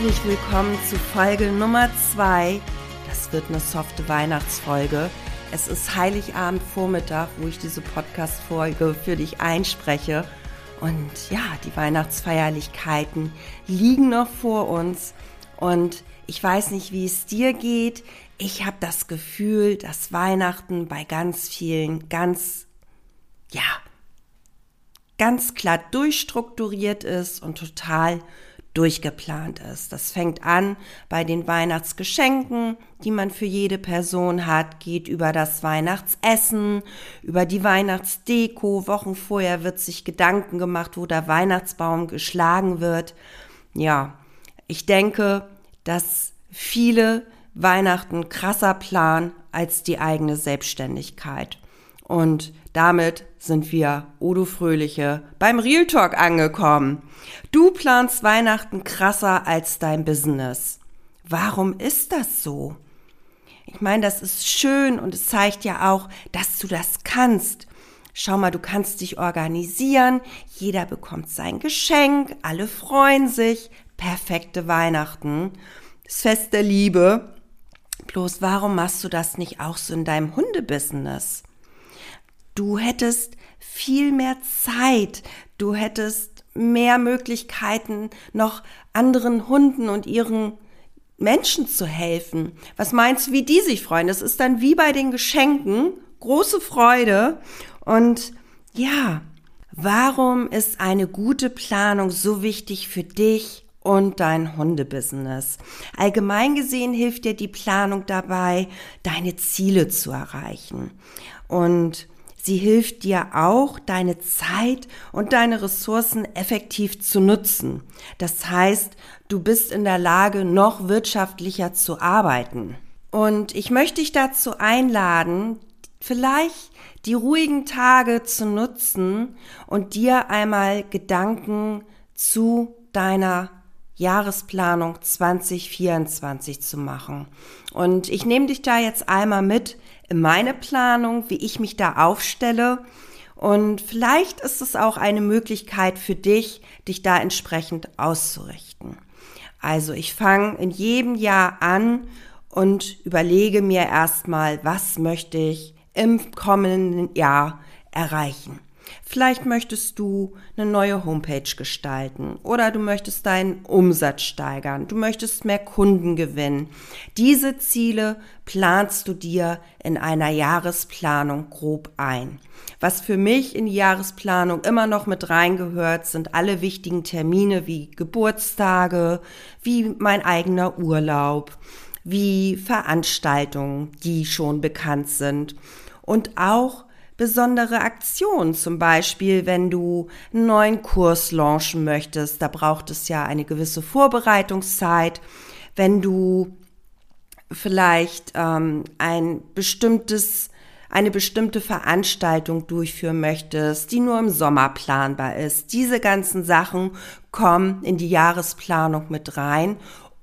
Herzlich willkommen zu Folge Nummer 2. Das wird eine softe Weihnachtsfolge. Es ist Heiligabend Vormittag, wo ich diese Podcast-Folge für dich einspreche. Und ja, die Weihnachtsfeierlichkeiten liegen noch vor uns. Und ich weiß nicht, wie es dir geht. Ich habe das Gefühl, dass Weihnachten bei ganz vielen ganz, ja, ganz klar durchstrukturiert ist und total durchgeplant ist. Das fängt an bei den Weihnachtsgeschenken, die man für jede Person hat, geht über das Weihnachtsessen, über die Weihnachtsdeko. Wochen vorher wird sich Gedanken gemacht, wo der Weihnachtsbaum geschlagen wird. Ja, ich denke, dass viele Weihnachten krasser planen als die eigene Selbstständigkeit. Und damit sind wir, Odo Fröhliche, beim Real Talk angekommen. Du planst Weihnachten krasser als dein Business. Warum ist das so? Ich meine, das ist schön und es zeigt ja auch, dass du das kannst. Schau mal, du kannst dich organisieren, jeder bekommt sein Geschenk, alle freuen sich, perfekte Weihnachten, das Fest der Liebe. Bloß warum machst du das nicht auch so in deinem Hundebusiness? Du hättest viel mehr Zeit, du hättest mehr Möglichkeiten, noch anderen Hunden und ihren Menschen zu helfen. Was meinst du, wie die sich freuen? Das ist dann wie bei den Geschenken, große Freude. Und ja, warum ist eine gute Planung so wichtig für dich und dein Hundebusiness. Allgemein gesehen hilft dir die Planung dabei, deine Ziele zu erreichen. Und sie hilft dir auch, deine Zeit und deine Ressourcen effektiv zu nutzen. Das heißt, du bist in der Lage, noch wirtschaftlicher zu arbeiten. Und ich möchte dich dazu einladen, vielleicht die ruhigen Tage zu nutzen und dir einmal Gedanken zu deiner Jahresplanung 2024 zu machen. Und ich nehme dich da jetzt einmal mit meine Planung, wie ich mich da aufstelle. Und vielleicht ist es auch eine Möglichkeit für dich, dich da entsprechend auszurichten. Also ich fange in jedem Jahr an und überlege mir erstmal, was möchte ich im kommenden Jahr erreichen. Vielleicht möchtest du eine neue Homepage gestalten oder du möchtest deinen Umsatz steigern, du möchtest mehr Kunden gewinnen. Diese Ziele planst du dir in einer Jahresplanung grob ein. Was für mich in die Jahresplanung immer noch mit reingehört, sind alle wichtigen Termine wie Geburtstage, wie mein eigener Urlaub, wie Veranstaltungen, die schon bekannt sind und auch besondere Aktionen. Zum Beispiel, wenn du einen neuen Kurs launchen möchtest, da braucht es ja eine gewisse Vorbereitungszeit. Wenn du vielleicht ähm, ein bestimmtes eine bestimmte Veranstaltung durchführen möchtest, die nur im Sommer planbar ist. Diese ganzen Sachen kommen in die Jahresplanung mit rein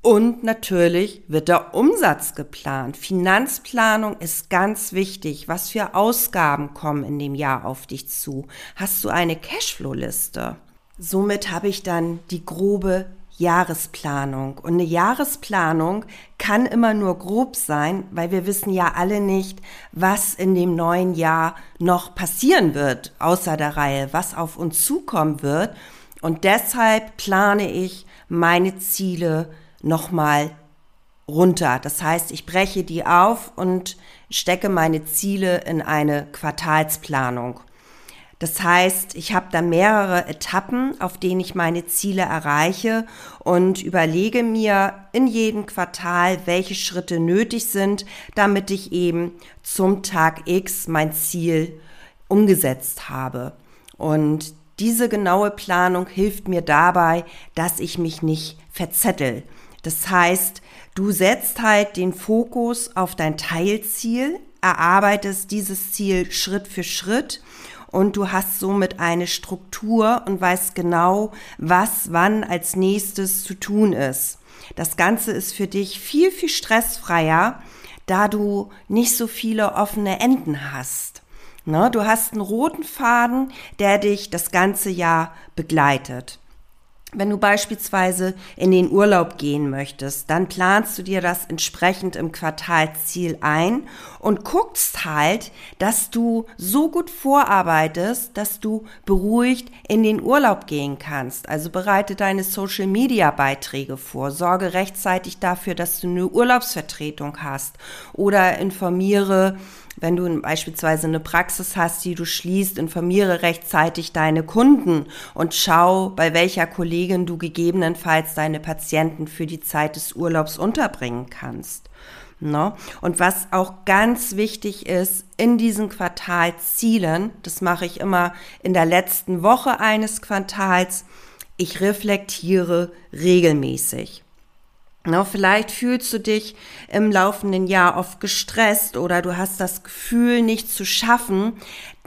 und natürlich wird der Umsatz geplant. Finanzplanung ist ganz wichtig. Was für Ausgaben kommen in dem Jahr auf dich zu? Hast du eine Cashflow-Liste? Somit habe ich dann die grobe Jahresplanung. Und eine Jahresplanung kann immer nur grob sein, weil wir wissen ja alle nicht, was in dem neuen Jahr noch passieren wird, außer der Reihe, was auf uns zukommen wird. Und deshalb plane ich meine Ziele nochmal runter. Das heißt, ich breche die auf und stecke meine Ziele in eine Quartalsplanung. Das heißt, ich habe da mehrere Etappen, auf denen ich meine Ziele erreiche und überlege mir in jedem Quartal, welche Schritte nötig sind, damit ich eben zum Tag X mein Ziel umgesetzt habe. Und diese genaue Planung hilft mir dabei, dass ich mich nicht verzettel. Das heißt, du setzt halt den Fokus auf dein Teilziel, erarbeitest dieses Ziel Schritt für Schritt und du hast somit eine Struktur und weißt genau, was wann als nächstes zu tun ist. Das Ganze ist für dich viel, viel stressfreier, da du nicht so viele offene Enden hast. Ne? Du hast einen roten Faden, der dich das ganze Jahr begleitet. Wenn du beispielsweise in den Urlaub gehen möchtest, dann planst du dir das entsprechend im Quartalziel ein und guckst halt, dass du so gut vorarbeitest, dass du beruhigt in den Urlaub gehen kannst. Also bereite deine Social Media Beiträge vor, sorge rechtzeitig dafür, dass du eine Urlaubsvertretung hast oder informiere wenn du beispielsweise eine Praxis hast, die du schließt, informiere rechtzeitig deine Kunden und schau, bei welcher Kollegin du gegebenenfalls deine Patienten für die Zeit des Urlaubs unterbringen kannst. No? Und was auch ganz wichtig ist, in diesen Quartalszielen, das mache ich immer in der letzten Woche eines Quartals, ich reflektiere regelmäßig. No, vielleicht fühlst du dich im laufenden Jahr oft gestresst oder du hast das Gefühl, nicht zu schaffen.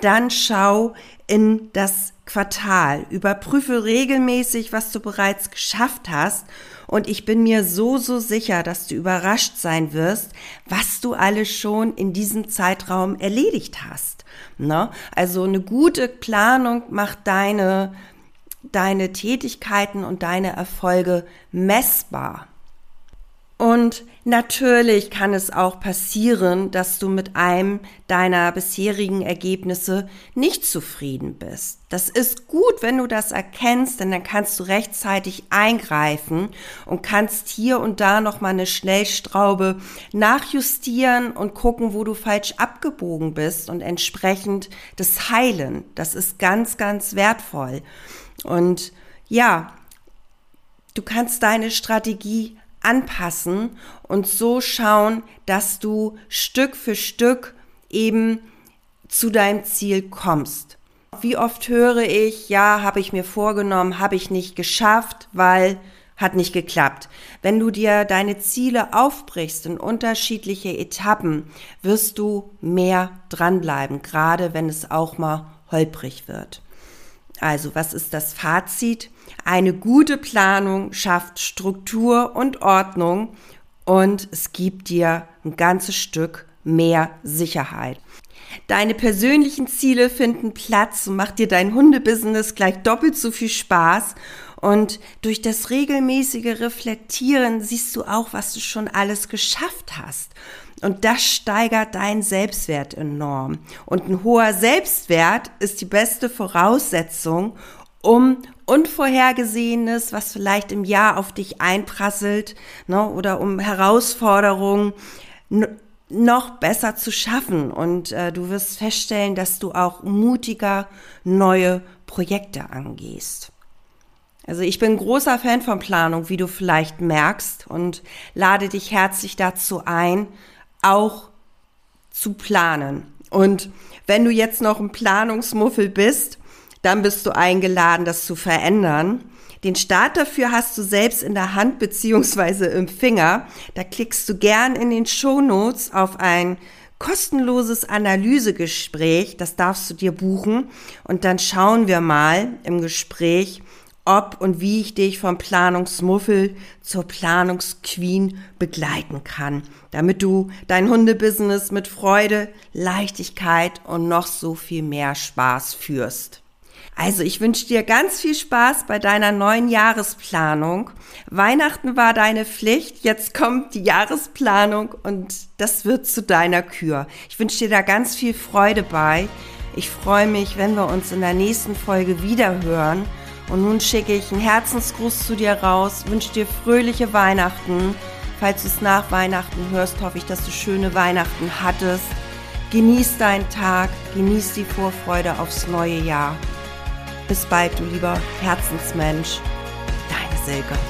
Dann schau in das Quartal. Überprüfe regelmäßig, was du bereits geschafft hast. Und ich bin mir so, so sicher, dass du überrascht sein wirst, was du alles schon in diesem Zeitraum erledigt hast. No? Also eine gute Planung macht deine, deine Tätigkeiten und deine Erfolge messbar. Und natürlich kann es auch passieren, dass du mit einem deiner bisherigen Ergebnisse nicht zufrieden bist. Das ist gut, wenn du das erkennst, denn dann kannst du rechtzeitig eingreifen und kannst hier und da noch mal eine Schnellstraube nachjustieren und gucken, wo du falsch abgebogen bist und entsprechend das heilen. Das ist ganz, ganz wertvoll. Und ja, du kannst deine Strategie anpassen und so schauen, dass du Stück für Stück eben zu deinem Ziel kommst. Wie oft höre ich, ja, habe ich mir vorgenommen, habe ich nicht geschafft, weil hat nicht geklappt. Wenn du dir deine Ziele aufbrichst in unterschiedliche Etappen, wirst du mehr dranbleiben, gerade wenn es auch mal holprig wird. Also, was ist das Fazit? Eine gute Planung schafft Struktur und Ordnung und es gibt dir ein ganzes Stück mehr Sicherheit. Deine persönlichen Ziele finden Platz und macht dir dein Hundebusiness gleich doppelt so viel Spaß. Und durch das regelmäßige Reflektieren siehst du auch, was du schon alles geschafft hast. Und das steigert deinen Selbstwert enorm. Und ein hoher Selbstwert ist die beste Voraussetzung, um Unvorhergesehenes, was vielleicht im Jahr auf dich einprasselt, ne, oder um Herausforderungen noch besser zu schaffen. Und äh, du wirst feststellen, dass du auch mutiger neue Projekte angehst. Also ich bin großer Fan von Planung, wie du vielleicht merkst, und lade dich herzlich dazu ein, auch zu planen. Und wenn du jetzt noch ein Planungsmuffel bist, dann bist du eingeladen, das zu verändern. Den Start dafür hast du selbst in der Hand beziehungsweise im Finger. Da klickst du gern in den Show Notes auf ein kostenloses Analysegespräch. Das darfst du dir buchen. Und dann schauen wir mal im Gespräch, ob und wie ich dich vom Planungsmuffel zur Planungsqueen begleiten kann, damit du dein Hundebusiness mit Freude, Leichtigkeit und noch so viel mehr Spaß führst. Also ich wünsche dir ganz viel Spaß bei deiner neuen Jahresplanung. Weihnachten war deine Pflicht, jetzt kommt die Jahresplanung und das wird zu deiner Kür. Ich wünsche dir da ganz viel Freude bei. Ich freue mich, wenn wir uns in der nächsten Folge wieder hören. Und nun schicke ich einen Herzensgruß zu dir raus, wünsche dir fröhliche Weihnachten. Falls du es nach Weihnachten hörst, hoffe ich, dass du schöne Weihnachten hattest. Genieß deinen Tag, genieß die Vorfreude aufs neue Jahr. Bis bald, du lieber Herzensmensch. Deine Silke.